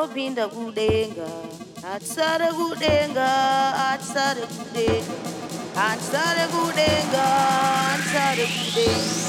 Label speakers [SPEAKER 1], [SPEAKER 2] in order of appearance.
[SPEAKER 1] Tinopinda kudenga atisare kudenga atisare kudenga atisare kudenga good kudenga